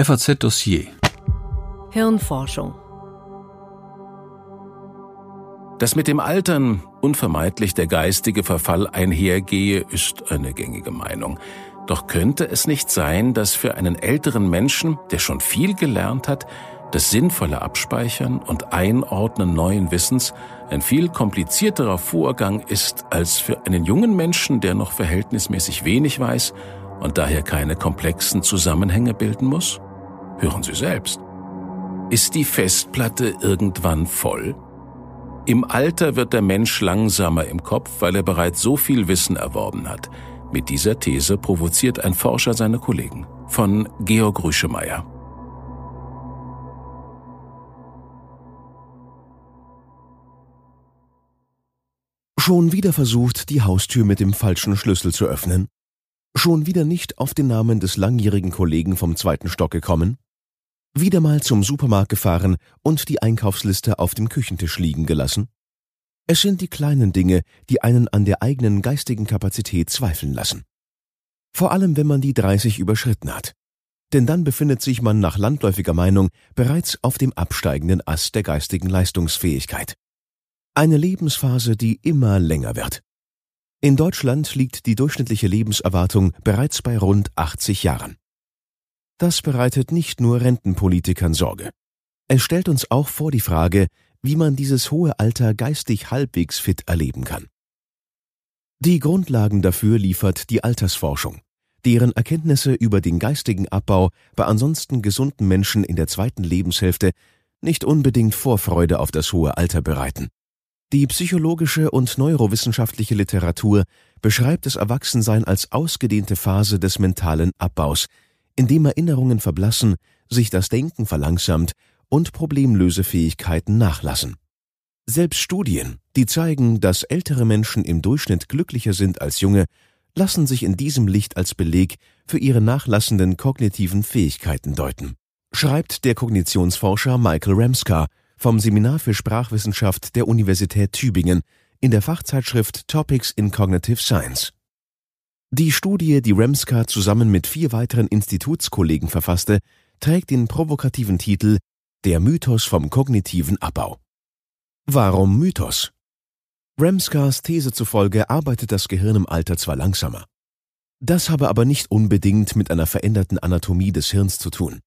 FAZ Dossier Hirnforschung Dass mit dem Altern unvermeidlich der geistige Verfall einhergehe, ist eine gängige Meinung. Doch könnte es nicht sein, dass für einen älteren Menschen, der schon viel gelernt hat, das sinnvolle Abspeichern und Einordnen neuen Wissens ein viel komplizierterer Vorgang ist als für einen jungen Menschen, der noch verhältnismäßig wenig weiß und daher keine komplexen Zusammenhänge bilden muss? Hören Sie selbst. Ist die Festplatte irgendwann voll? Im Alter wird der Mensch langsamer im Kopf, weil er bereits so viel Wissen erworben hat. Mit dieser These provoziert ein Forscher seine Kollegen. Von Georg Rüschemeyer. Schon wieder versucht, die Haustür mit dem falschen Schlüssel zu öffnen? Schon wieder nicht auf den Namen des langjährigen Kollegen vom zweiten Stock gekommen? Wieder mal zum Supermarkt gefahren und die Einkaufsliste auf dem Küchentisch liegen gelassen? Es sind die kleinen Dinge, die einen an der eigenen geistigen Kapazität zweifeln lassen. Vor allem, wenn man die 30 überschritten hat. Denn dann befindet sich man nach landläufiger Meinung bereits auf dem absteigenden Ast der geistigen Leistungsfähigkeit. Eine Lebensphase, die immer länger wird. In Deutschland liegt die durchschnittliche Lebenserwartung bereits bei rund 80 Jahren. Das bereitet nicht nur Rentenpolitikern Sorge. Es stellt uns auch vor die Frage, wie man dieses hohe Alter geistig halbwegs fit erleben kann. Die Grundlagen dafür liefert die Altersforschung, deren Erkenntnisse über den geistigen Abbau bei ansonsten gesunden Menschen in der zweiten Lebenshälfte nicht unbedingt Vorfreude auf das hohe Alter bereiten. Die psychologische und neurowissenschaftliche Literatur beschreibt das Erwachsensein als ausgedehnte Phase des mentalen Abbaus, in dem Erinnerungen verblassen, sich das Denken verlangsamt und Problemlösefähigkeiten nachlassen. Selbst Studien, die zeigen, dass ältere Menschen im Durchschnitt glücklicher sind als junge, lassen sich in diesem Licht als Beleg für ihre nachlassenden kognitiven Fähigkeiten deuten, schreibt der Kognitionsforscher Michael Ramscar vom Seminar für Sprachwissenschaft der Universität Tübingen in der Fachzeitschrift Topics in Cognitive Science. Die Studie, die Remska zusammen mit vier weiteren Institutskollegen verfasste, trägt den provokativen Titel Der Mythos vom kognitiven Abbau. Warum Mythos? Remskas These zufolge arbeitet das Gehirn im Alter zwar langsamer. Das habe aber nicht unbedingt mit einer veränderten Anatomie des Hirns zu tun.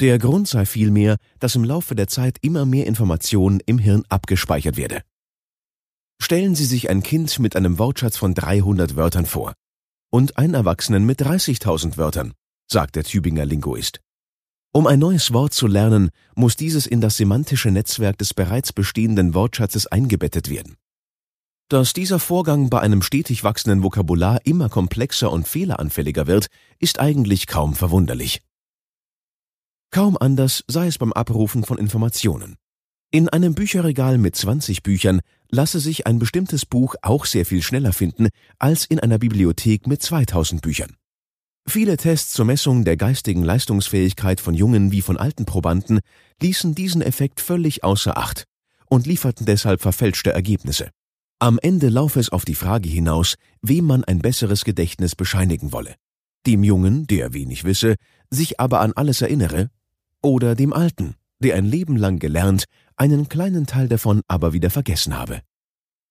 Der Grund sei vielmehr, dass im Laufe der Zeit immer mehr Information im Hirn abgespeichert werde. Stellen Sie sich ein Kind mit einem Wortschatz von 300 Wörtern vor und einen Erwachsenen mit 30.000 Wörtern, sagt der Tübinger Linguist. Um ein neues Wort zu lernen, muss dieses in das semantische Netzwerk des bereits bestehenden Wortschatzes eingebettet werden. Dass dieser Vorgang bei einem stetig wachsenden Vokabular immer komplexer und fehleranfälliger wird, ist eigentlich kaum verwunderlich. Kaum anders sei es beim Abrufen von Informationen. In einem Bücherregal mit 20 Büchern lasse sich ein bestimmtes Buch auch sehr viel schneller finden als in einer Bibliothek mit 2000 Büchern. Viele Tests zur Messung der geistigen Leistungsfähigkeit von jungen wie von alten Probanden ließen diesen Effekt völlig außer Acht und lieferten deshalb verfälschte Ergebnisse. Am Ende laufe es auf die Frage hinaus, wem man ein besseres Gedächtnis bescheinigen wolle. Dem Jungen, der wenig wisse, sich aber an alles erinnere, oder dem Alten, der ein Leben lang gelernt, einen kleinen Teil davon aber wieder vergessen habe.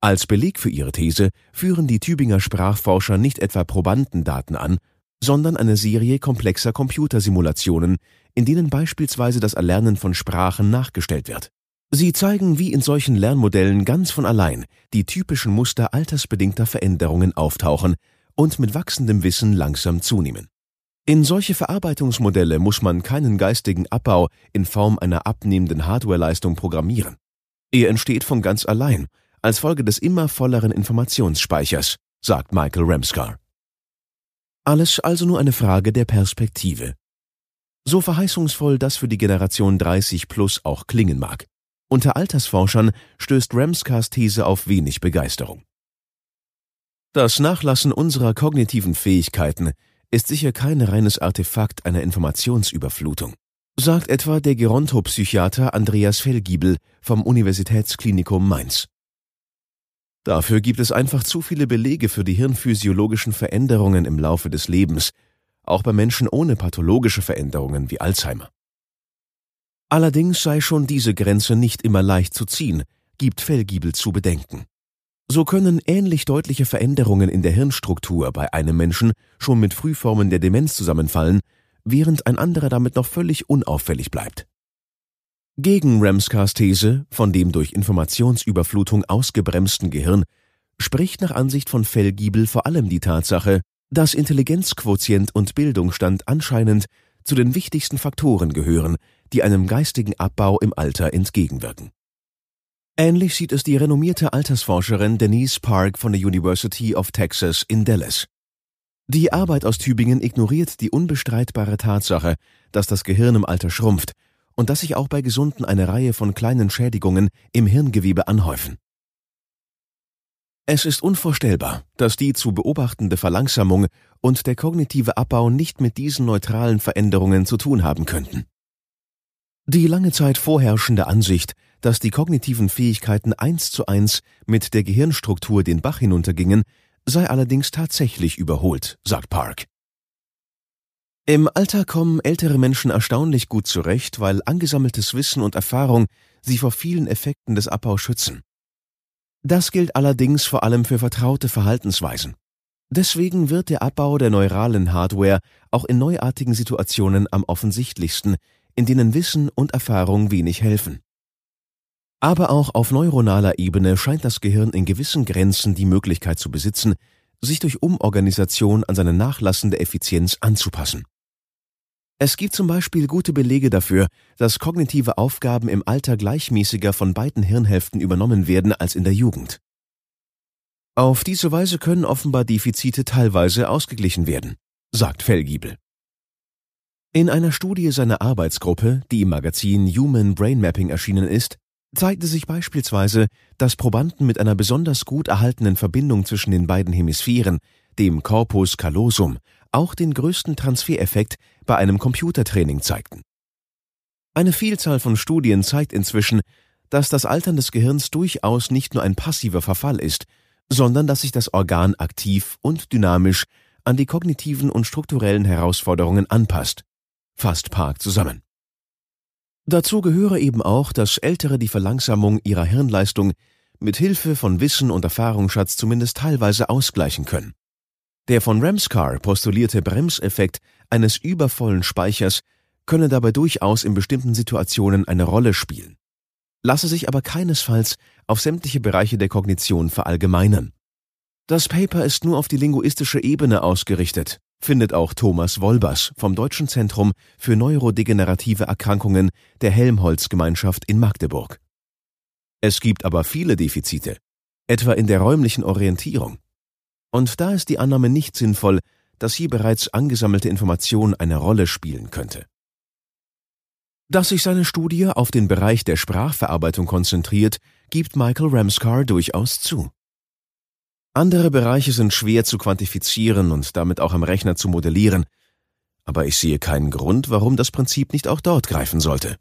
Als Beleg für ihre These führen die Tübinger Sprachforscher nicht etwa Probandendaten an, sondern eine Serie komplexer Computersimulationen, in denen beispielsweise das Erlernen von Sprachen nachgestellt wird. Sie zeigen, wie in solchen Lernmodellen ganz von allein die typischen Muster altersbedingter Veränderungen auftauchen und mit wachsendem Wissen langsam zunehmen. In solche Verarbeitungsmodelle muss man keinen geistigen Abbau in Form einer abnehmenden Hardwareleistung programmieren. Er entsteht von ganz allein, als Folge des immer volleren Informationsspeichers, sagt Michael Ramscar. Alles also nur eine Frage der Perspektive. So verheißungsvoll das für die Generation 30 plus auch klingen mag. Unter Altersforschern stößt Ramscars These auf wenig Begeisterung. Das Nachlassen unserer kognitiven Fähigkeiten ist sicher kein reines Artefakt einer Informationsüberflutung, sagt etwa der Gerontopsychiater Andreas Fellgiebel vom Universitätsklinikum Mainz. Dafür gibt es einfach zu viele Belege für die hirnphysiologischen Veränderungen im Laufe des Lebens, auch bei Menschen ohne pathologische Veränderungen wie Alzheimer. Allerdings sei schon diese Grenze nicht immer leicht zu ziehen, gibt Fellgiebel zu bedenken. So können ähnlich deutliche Veränderungen in der Hirnstruktur bei einem Menschen schon mit Frühformen der Demenz zusammenfallen, während ein anderer damit noch völlig unauffällig bleibt. Gegen Ramscars These von dem durch Informationsüberflutung ausgebremsten Gehirn spricht nach Ansicht von Fellgiebel vor allem die Tatsache, dass Intelligenzquotient und Bildungsstand anscheinend zu den wichtigsten Faktoren gehören, die einem geistigen Abbau im Alter entgegenwirken. Ähnlich sieht es die renommierte Altersforscherin Denise Park von der University of Texas in Dallas. Die Arbeit aus Tübingen ignoriert die unbestreitbare Tatsache, dass das Gehirn im Alter schrumpft und dass sich auch bei Gesunden eine Reihe von kleinen Schädigungen im Hirngewebe anhäufen. Es ist unvorstellbar, dass die zu beobachtende Verlangsamung und der kognitive Abbau nicht mit diesen neutralen Veränderungen zu tun haben könnten. Die lange Zeit vorherrschende Ansicht, dass die kognitiven Fähigkeiten eins zu eins mit der Gehirnstruktur den Bach hinuntergingen, sei allerdings tatsächlich überholt, sagt Park. Im Alter kommen ältere Menschen erstaunlich gut zurecht, weil angesammeltes Wissen und Erfahrung sie vor vielen Effekten des Abbaus schützen. Das gilt allerdings vor allem für vertraute Verhaltensweisen. Deswegen wird der Abbau der neuralen Hardware auch in neuartigen Situationen am offensichtlichsten, in denen Wissen und Erfahrung wenig helfen. Aber auch auf neuronaler Ebene scheint das Gehirn in gewissen Grenzen die Möglichkeit zu besitzen, sich durch Umorganisation an seine nachlassende Effizienz anzupassen. Es gibt zum Beispiel gute Belege dafür, dass kognitive Aufgaben im Alter gleichmäßiger von beiden Hirnhälften übernommen werden als in der Jugend. Auf diese Weise können offenbar Defizite teilweise ausgeglichen werden, sagt Fellgiebel. In einer Studie seiner Arbeitsgruppe, die im Magazin Human Brain Mapping erschienen ist, zeigte sich beispielsweise, dass Probanden mit einer besonders gut erhaltenen Verbindung zwischen den beiden Hemisphären, dem Corpus callosum, auch den größten Transfereffekt bei einem Computertraining zeigten. Eine Vielzahl von Studien zeigt inzwischen, dass das Altern des Gehirns durchaus nicht nur ein passiver Verfall ist, sondern dass sich das Organ aktiv und dynamisch an die kognitiven und strukturellen Herausforderungen anpasst, fasst Park zusammen. Dazu gehöre eben auch, dass Ältere die Verlangsamung ihrer Hirnleistung mit Hilfe von Wissen und Erfahrungsschatz zumindest teilweise ausgleichen können. Der von Ramscar postulierte Bremseffekt eines übervollen Speichers könne dabei durchaus in bestimmten Situationen eine Rolle spielen, lasse sich aber keinesfalls auf sämtliche Bereiche der Kognition verallgemeinern. Das Paper ist nur auf die linguistische Ebene ausgerichtet findet auch Thomas Wolbers vom Deutschen Zentrum für neurodegenerative Erkrankungen der Helmholtz-Gemeinschaft in Magdeburg. Es gibt aber viele Defizite, etwa in der räumlichen Orientierung. Und da ist die Annahme nicht sinnvoll, dass hier bereits angesammelte Information eine Rolle spielen könnte. Dass sich seine Studie auf den Bereich der Sprachverarbeitung konzentriert, gibt Michael Ramscar durchaus zu. Andere Bereiche sind schwer zu quantifizieren und damit auch am Rechner zu modellieren, aber ich sehe keinen Grund, warum das Prinzip nicht auch dort greifen sollte.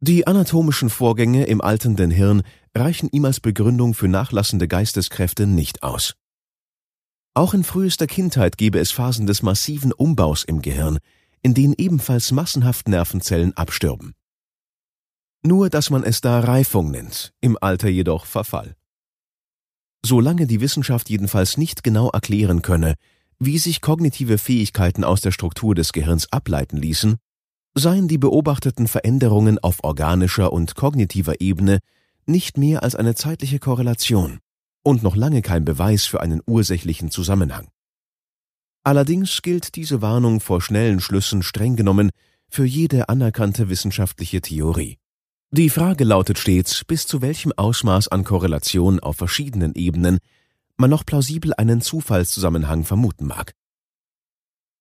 Die anatomischen Vorgänge im alternden Hirn reichen ihm als Begründung für nachlassende Geisteskräfte nicht aus. Auch in frühester Kindheit gebe es Phasen des massiven Umbaus im Gehirn, in denen ebenfalls massenhaft Nervenzellen abstürben. Nur dass man es da Reifung nennt, im Alter jedoch Verfall. Solange die Wissenschaft jedenfalls nicht genau erklären könne, wie sich kognitive Fähigkeiten aus der Struktur des Gehirns ableiten ließen, seien die beobachteten Veränderungen auf organischer und kognitiver Ebene nicht mehr als eine zeitliche Korrelation und noch lange kein Beweis für einen ursächlichen Zusammenhang. Allerdings gilt diese Warnung vor schnellen Schlüssen streng genommen für jede anerkannte wissenschaftliche Theorie. Die Frage lautet stets, bis zu welchem Ausmaß an Korrelation auf verschiedenen Ebenen man noch plausibel einen Zufallszusammenhang vermuten mag.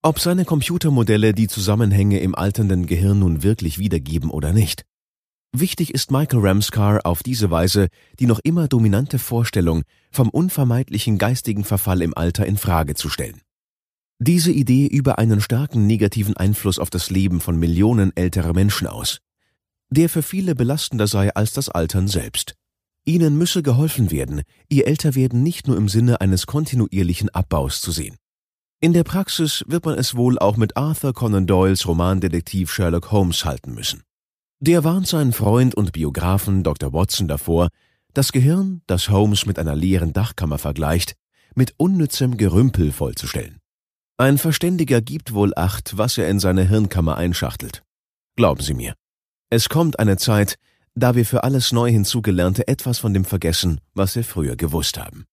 Ob seine Computermodelle die Zusammenhänge im alternden Gehirn nun wirklich wiedergeben oder nicht. Wichtig ist Michael Ramscar auf diese Weise die noch immer dominante Vorstellung vom unvermeidlichen geistigen Verfall im Alter in Frage zu stellen. Diese Idee über einen starken negativen Einfluss auf das Leben von Millionen älterer Menschen aus der für viele belastender sei als das Altern selbst. Ihnen müsse geholfen werden, ihr Älterwerden nicht nur im Sinne eines kontinuierlichen Abbaus zu sehen. In der Praxis wird man es wohl auch mit Arthur Conan Doyles Romandetektiv Sherlock Holmes halten müssen. Der warnt seinen Freund und Biografen Dr. Watson davor, das Gehirn, das Holmes mit einer leeren Dachkammer vergleicht, mit unnützem Gerümpel vollzustellen. Ein Verständiger gibt wohl Acht, was er in seine Hirnkammer einschachtelt. Glauben Sie mir, es kommt eine Zeit, da wir für alles neu hinzugelernte etwas von dem vergessen, was wir früher gewusst haben.